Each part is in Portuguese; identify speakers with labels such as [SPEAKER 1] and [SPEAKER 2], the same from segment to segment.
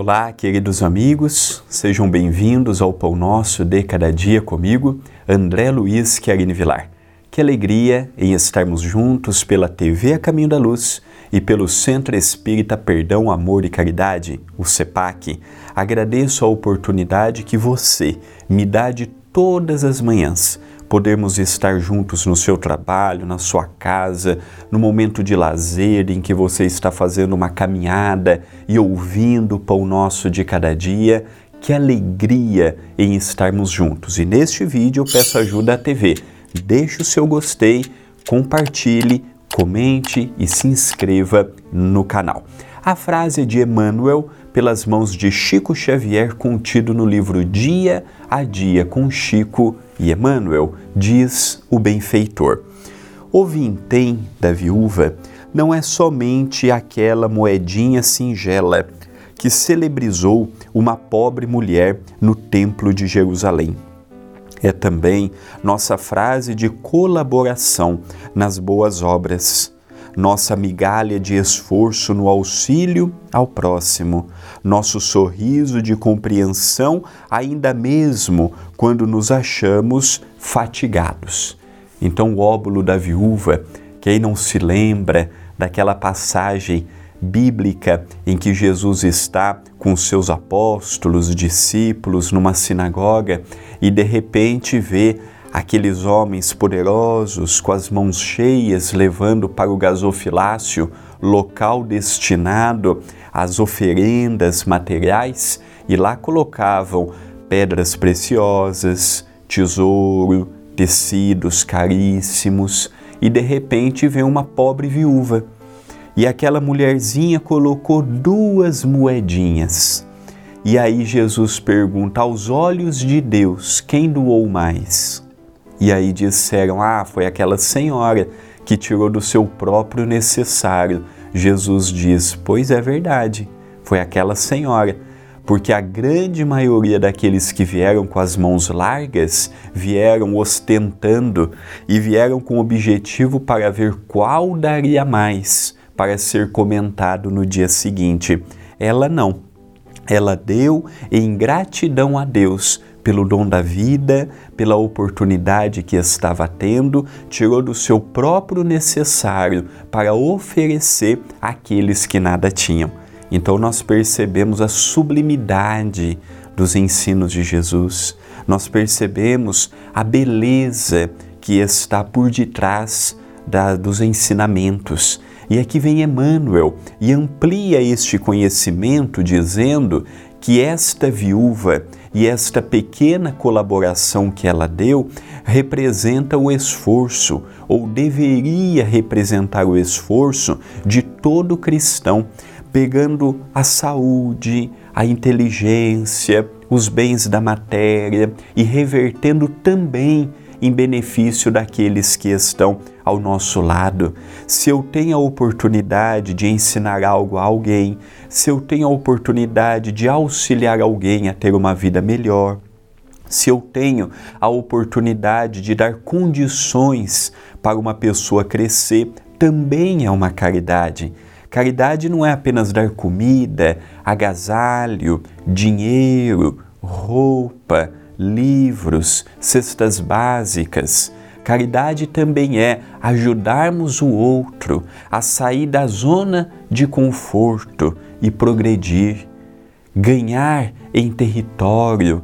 [SPEAKER 1] Olá, queridos amigos, sejam bem-vindos ao Pão Nosso de Cada Dia comigo, André Luiz Querini Vilar. Que alegria em estarmos juntos pela TV A Caminho da Luz e pelo Centro Espírita Perdão, Amor e Caridade, o CEPAC. Agradeço a oportunidade que você me dá de todas as manhãs podermos estar juntos no seu trabalho, na sua casa, no momento de lazer em que você está fazendo uma caminhada e ouvindo o pão nosso de cada dia. Que alegria em estarmos juntos. E neste vídeo eu peço ajuda à TV. Deixe o seu gostei, compartilhe, comente e se inscreva no canal. A frase de Emmanuel, pelas mãos de Chico Xavier, contido no livro Dia a Dia com Chico e Emmanuel, diz o benfeitor. O vintém da viúva não é somente aquela moedinha singela que celebrizou uma pobre mulher no Templo de Jerusalém. É também nossa frase de colaboração nas boas obras nossa migalha de esforço no auxílio ao próximo, nosso sorriso de compreensão, ainda mesmo quando nos achamos fatigados. Então, o óbolo da viúva, quem não se lembra daquela passagem bíblica em que Jesus está com seus apóstolos, discípulos, numa sinagoga e de repente vê aqueles homens poderosos com as mãos cheias levando para o gasofilácio, local destinado às oferendas materiais, e lá colocavam pedras preciosas, tesouro, tecidos caríssimos, e de repente vem uma pobre viúva. E aquela mulherzinha colocou duas moedinhas. E aí Jesus pergunta aos olhos de Deus: quem doou mais? E aí disseram: Ah, foi aquela senhora que tirou do seu próprio necessário. Jesus diz: Pois é verdade, foi aquela senhora. Porque a grande maioria daqueles que vieram com as mãos largas vieram ostentando e vieram com o objetivo para ver qual daria mais para ser comentado no dia seguinte. Ela não. Ela deu em gratidão a Deus pelo dom da vida, pela oportunidade que estava tendo, tirou do seu próprio necessário para oferecer àqueles que nada tinham. Então nós percebemos a sublimidade dos ensinos de Jesus, nós percebemos a beleza que está por detrás da, dos ensinamentos. E aqui vem Emmanuel e amplia este conhecimento dizendo que esta viúva e esta pequena colaboração que ela deu representa o esforço, ou deveria representar o esforço de todo cristão, pegando a saúde, a inteligência, os bens da matéria e revertendo também em benefício daqueles que estão ao nosso lado. Se eu tenho a oportunidade de ensinar algo a alguém, se eu tenho a oportunidade de auxiliar alguém a ter uma vida melhor, se eu tenho a oportunidade de dar condições para uma pessoa crescer, também é uma caridade. Caridade não é apenas dar comida, agasalho, dinheiro, roupa, livros, cestas básicas. Caridade também é ajudarmos o outro a sair da zona de conforto e progredir, ganhar em território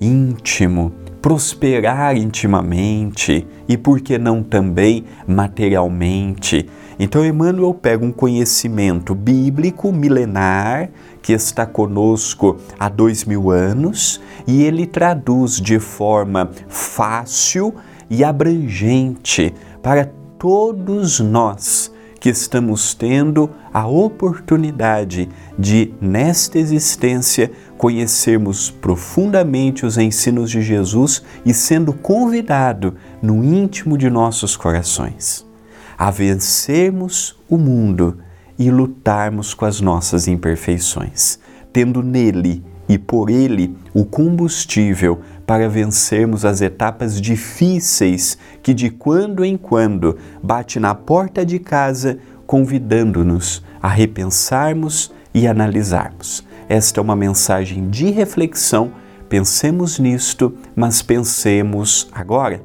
[SPEAKER 1] íntimo, prosperar intimamente e, por que não também materialmente. Então, Emmanuel pega um conhecimento bíblico milenar que está conosco há dois mil anos e ele traduz de forma fácil e abrangente para todos nós que estamos tendo a oportunidade de, nesta existência, conhecermos profundamente os ensinos de Jesus e sendo convidado no íntimo de nossos corações a vencermos o mundo e lutarmos com as nossas imperfeições, tendo nele e por ele o combustível para vencermos as etapas difíceis que de quando em quando bate na porta de casa, convidando-nos a repensarmos e analisarmos. esta é uma mensagem de reflexão. Pensemos nisto, mas pensemos agora.